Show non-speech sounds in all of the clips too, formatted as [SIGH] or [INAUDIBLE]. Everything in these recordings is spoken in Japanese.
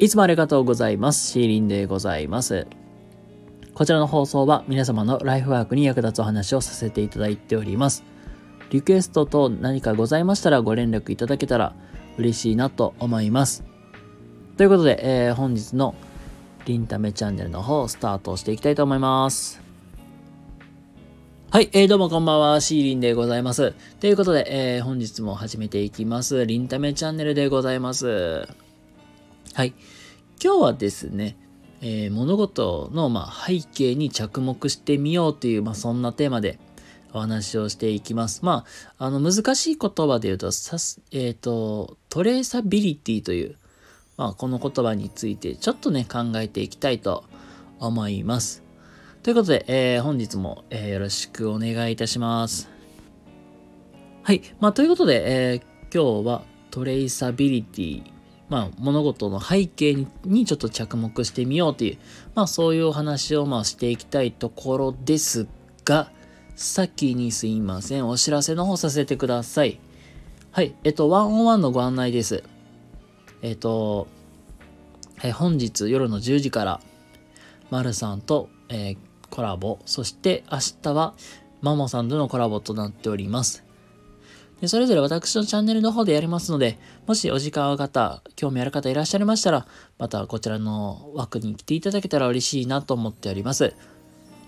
いつもありがとうございます。シーリンでございます。こちらの放送は皆様のライフワークに役立つお話をさせていただいております。リクエストと何かございましたらご連絡いただけたら嬉しいなと思います。ということで、えー本日のリンタメチャンネルの方、スタートしていきたいと思います。はい、えー、どうもこんばんは、シーリンでございます。ということで、えー本日も始めていきます。リンタメチャンネルでございます。はい。今日はですね、えー物事の、まあ、背景に着目してみようという、まあ、そんなテーマでお話をしていきます。まあ、あの、難しい言葉で言うと、さす、えっ、と、トレーサビリティという、まあ、この言葉についてちょっとね、考えていきたいと思います。ということで、えー本日も、えーよろしくお願いいたします。はい。まあ、ということで、えー今日はトレイサビリティ、まあ、物事の背景にちょっと着目してみようという、まあ、そういうお話を、まあ、していきたいところですが、先にすいません。お知らせの方させてください。はい。えっと、ワンオンワンのご案内です。えっと、え本日夜の10時から、まるさんと、えーコラボ、そして明日はマモさんとのコラボとなっております。でそれぞれ私のチャンネルの方でやりますので、もしお時間ある方、興味ある方いらっしゃいましたら、またこちらの枠に来ていただけたら嬉しいなと思っております。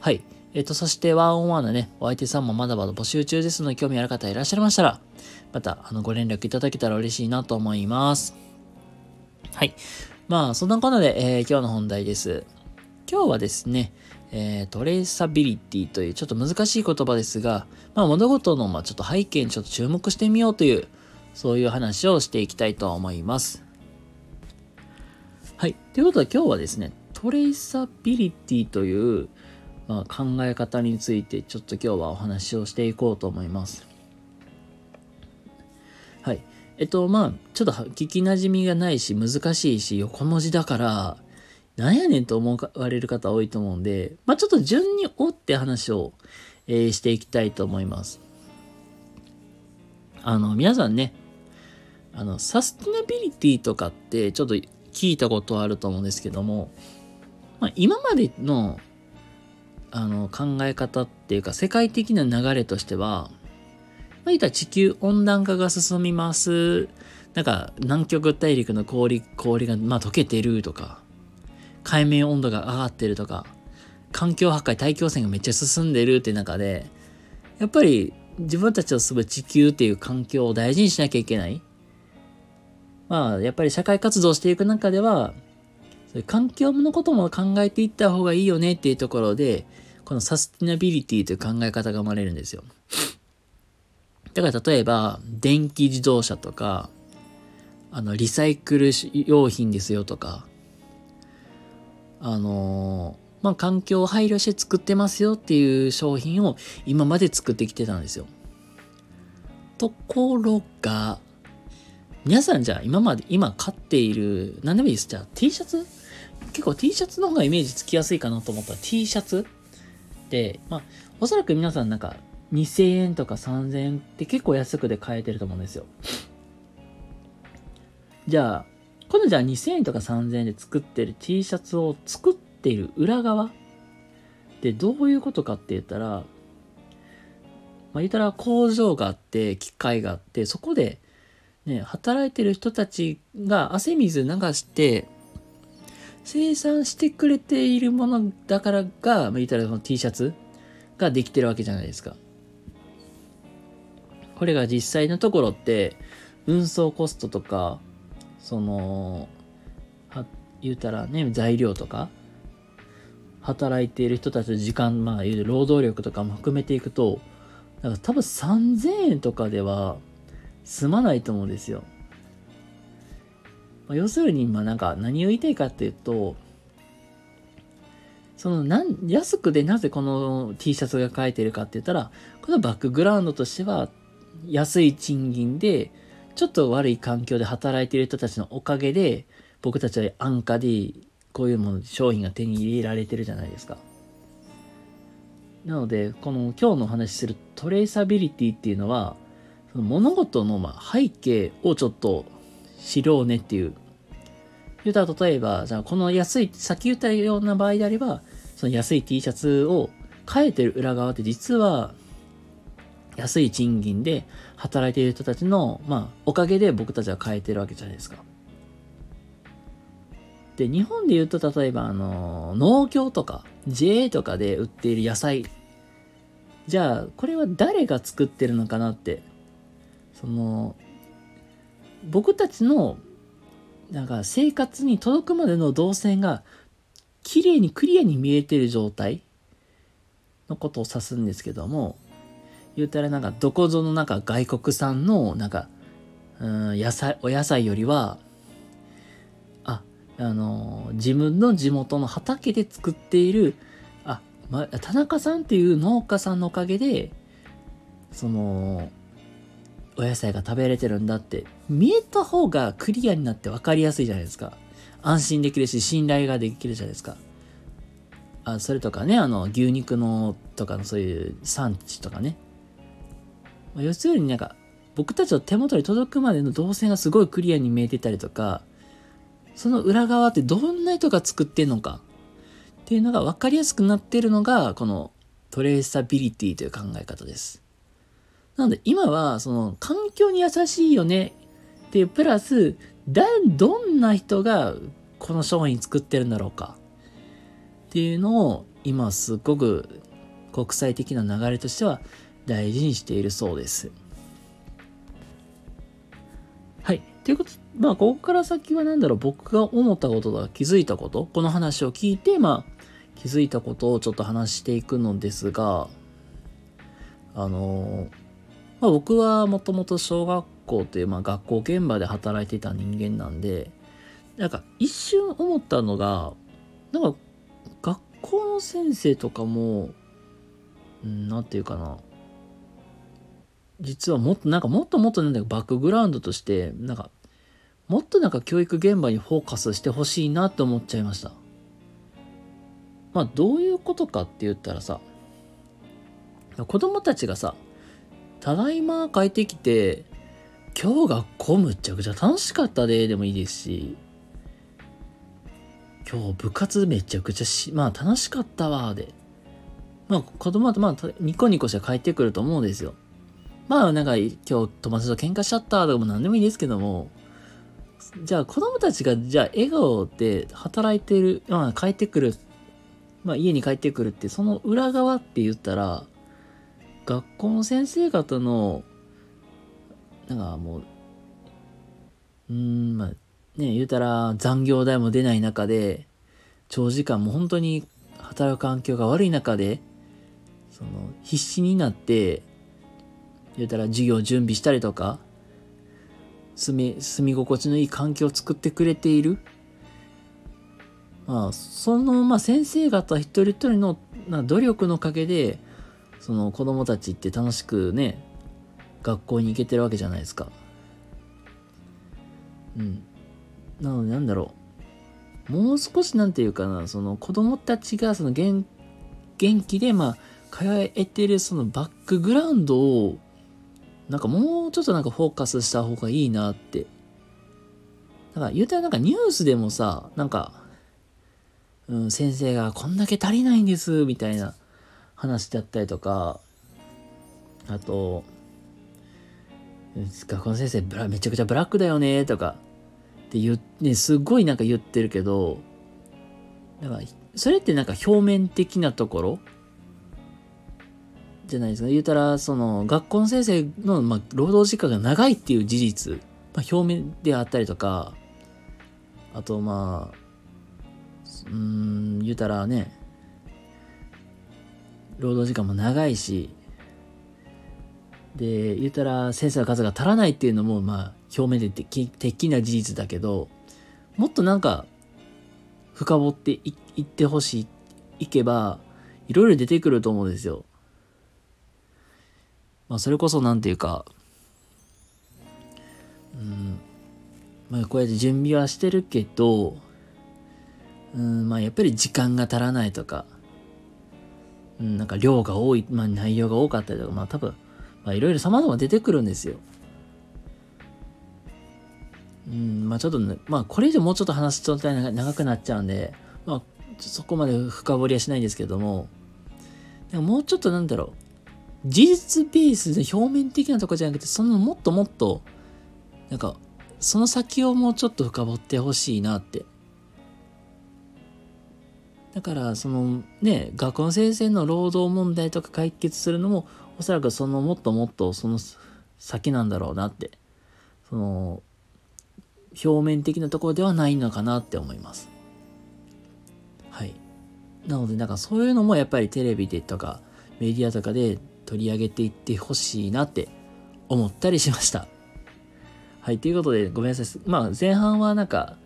はい。えっ、と、そしてワンオンワンのね、お相手さんもまだまだ募集中ですので、興味ある方いらっしゃいましたら、またあのご連絡いただけたら嬉しいなと思います。はい。まあ、そんなこんなで、えー今日の本題です。今日はですね、えートレーサビリティというちょっと難しい言葉ですが、まあ、物事のまあちょっと背景にちょっと注目してみようという、そういう話をしていきたいと思います。はい。ということで今日はですね、トレーサビリティという、まあ、考え方についてちょっと今日はお話をしていこうと思います。はい。えっと、まあ、ちょっと聞き馴染みがないし、難しいし、横文字だから、なんやねんと思われる方多いと思うんで、まあちょっと順に追って話を、えーしていきたいと思います。あの、皆さんね、あの、サスティナビリティとかってちょっと聞いたことあると思うんですけども、まあ今までの、あの、考え方っていうか、世界的な流れとしては、まあ言ったら地球温暖化が進みます。なんか、南極大陸の氷、氷が、まあ溶けてるとか、海面温度が上がってるとか、環境破壊、大気汚染がめっちゃ進んでるって中で、やっぱり自分たちの住む地球っていう環境を大事にしなきゃいけない。まあ、やっぱり社会活動していく中では、そういう環境のことも考えていった方がいいよねっていうところで、このサスティナビリティという考え方が生まれるんですよ。だから例えば、電気自動車とか、あの、リサイクル用品ですよとか、あのーまあ、環境を配慮して作ってますよっていう商品を今まで作ってきてたんですよ。ところが、皆さんじゃあ今まで、今買っている、何でもいいです。じゃあ T シャツ？結構 T シャツの方がイメージつきやすいかなと思ったら T シャツで、まあ、おそらく皆さんなんか2000円とか3000円って結構安くで買えてると思うんですよ。じゃあ、このじゃあ2000円とか3000円で作ってる T シャツを作っている裏側でどういうことかって言ったら、まあ、言ったら工場があって、機械があって、そこでね、働いてる人たちが汗水流して生産してくれているものだからが、まあ、言ったらその T シャツができてるわけじゃないですか。これが実際のところって、運送コストとか、その、は、言うたらね、材料とか、働いている人たちの時間、まあ、言う労働力とかも含めていくと、なんか多分3000円とかでは済まないと思うんですよ。まあ要するに、まあなんか何を言いたいかっていうと、そのなん安くでなぜこの T シャツが買えてるかって言ったら、このバックグラウンドとしては安い賃金で、ちょっと悪い環境で働いている人たちのおかげで、僕たちは安価でこういうもの、商品が手に入れられてるじゃないですか。なので、この今日のお話しするトレーサビリティっていうのは、その物事のま背景をちょっと知ろうねっていう。言ったら例えば、じゃあこの安い、さっき言ったような場合であれば、その安い T シャツを変えてる裏側って実は、安い賃金で働いている人たちの、まあ、おかげで僕たちは変えてるわけじゃないですか。で、日本で言うと、例えば、あの、農協とか、JA とかで売っている野菜。じゃあ、これは誰が作ってるのかなって。その、僕たちの、なんか生活に届くまでの動線が、綺麗にクリアに見えてる状態のことを指すんですけども、言うたらなんかどこぞのなんか外国産のなんか、うん、野菜、お野菜よりは、あの、自分の地元の畑で作っている、あ、ま、田中さんっていう農家さんのおかげで、その、お野菜が食べれてるんだって見えた方がクリアになって分かりやすいじゃないですか。安心できるし、信頼ができるじゃないですか。あそれとかね、あの、牛肉のとかのそういう産地とかね。まあ、要するになんか、僕たちの手元に届くまでの動線がすごいクリアに見えてたりとか、その裏側ってどんな人が作ってんのかっていうのが分かりやすくなってるのが、このトレーサビリティという考え方です。なので今はその環境に優しいよねっていうプラス、だ、どんな人がこの商品作ってるんだろうかっていうのを今すっごく国際的な流れとしては大事にしているそうです。はい。ということまあ、ここから先は何だろう、僕が思ったこととか気づいたこと、この話を聞いて、まあ、気づいたことをちょっと話していくのですが、あの、まあ、僕はもともと小学校という、まあ、学校現場で働いていた人間なんで、なんか一瞬思ったのが、なんか学校の先生とかも、うん、なんていうかな、実はもっとなんかもっともっとなんだバックグラウンドとしてなんかもっとなんか教育現場にフォーカスしてほしいなって思っちゃいました。まあどういうことかって言ったらさ子供たちがさただいま帰ってきて今日学校むっちゃくちゃ楽しかったででもいいですし今日部活めちゃくちゃしまあ楽しかったわで。まあ子供はまあニコニコして帰ってくると思うんですよ。まあなんか今日友達と喧嘩しちゃったとかも何でもいいですけども、じゃあ子供たちがじゃあ笑顔で働いてる、まあ帰ってくる、まあ家に帰ってくるってその裏側って言ったら、学校の先生方の、なんかもう、うん、まあね、言うたら残業代も出ない中で、長時間も本当に働く環境が悪い中で、その必死になって言うたら授業準備したりとか、住み、住み心地のいい環境を作ってくれている。まあ、その、まあ、先生方一人一人のな努力のおかげで、その子供たちって楽しくね、学校に行けてるわけじゃないですか。うん。なので、なんだろう。もう少しなんていうかな、その子供たちがその元元気で、まあ、通えてるそのバックグラウンドをなんかもうちょっとなんかフォーカスした方がいいなって。だから言うたらなんかニュースでもさ、なんか、うん、先生がこんだけ足りないんです、みたいな話だったりとか、あと、学校の先生めちゃくちゃブラックだよね、とか、って言っね、すごいなんか言ってるけど、だから、それってなんか表面的なところじゃないですか。言うたら、その、学校の先生の、まあ、労働時間が長いっていう事実、まあ、表面であったりとか、あと、まあ、うん、言うたらね、労働時間も長いし、で、言うたら先生の数が足らないっていうのも、まあ、表面で的な事実だけど、もっとなんか、深掘っていいってほしい、いけば、いろいろ出てくると思うんですよ。まあ、それこそ何て言うか、うん、まあ、こうやって準備はしてるけど、うん、まあ、やっぱり時間が足らないとか、うん、なんか量が多い、まあ、内容が多かったりとか、まあ、多分、まあ、いろいろ様々出てくるんですよ。うん、まあちょっと、ね、まあこれ以上もうちょっと話すと長くなっちゃうんで、まあそこまで深掘りはしないんですけども、でも、もうちょっとなんだろう、事実ベースで表面的なとこじゃなくて、そのもっともっと、なんか、その先をもうちょっと深掘ってほしいなって。だからそのね学校の先生の労働問題とか解決するのもおそらくそのもっともっとその先なんだろうなって。その表面的なところではないのかなって思います。はい。なのでなんかそういうのもやっぱりテレビでとかメディアとかで取り上げていってほしいなって思ったりしました [LAUGHS] はいということでごめんなさいまあ前半はなんか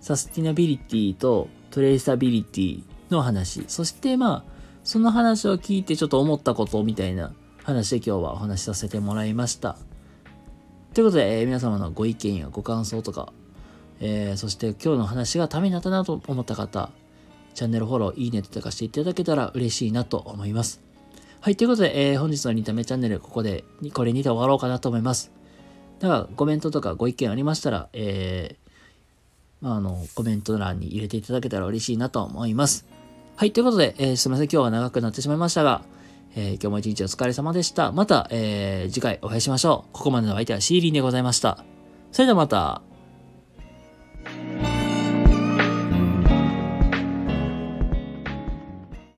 サスティナビリティとトレーサビリティの話、そしてまあ、その話を聞いてちょっと思ったことみたいな話で今日はお話しさせてもらいました。ということで、えー、皆様のご意見やご感想とか、えー、そして今日の話がためになったなと思った方、チャンネルフォロー、いいねとかしていただけたら嬉しいなと思います。はい、ということで、えー、本日のリタメチャンネル、ここで、これにて終わろうかなと思います。だか、コメントとかご意見ありましたら、えー、まあ、あの、コメント欄に入れていただけたら嬉しいなと思います。はい、ということで、えー、すみません、今日は長くなってしまいましたが、えー、今日も一日お疲れ様でした。また、えー、次回お会いしましょう。ここまでの相手はシーリンでございました。それではまた。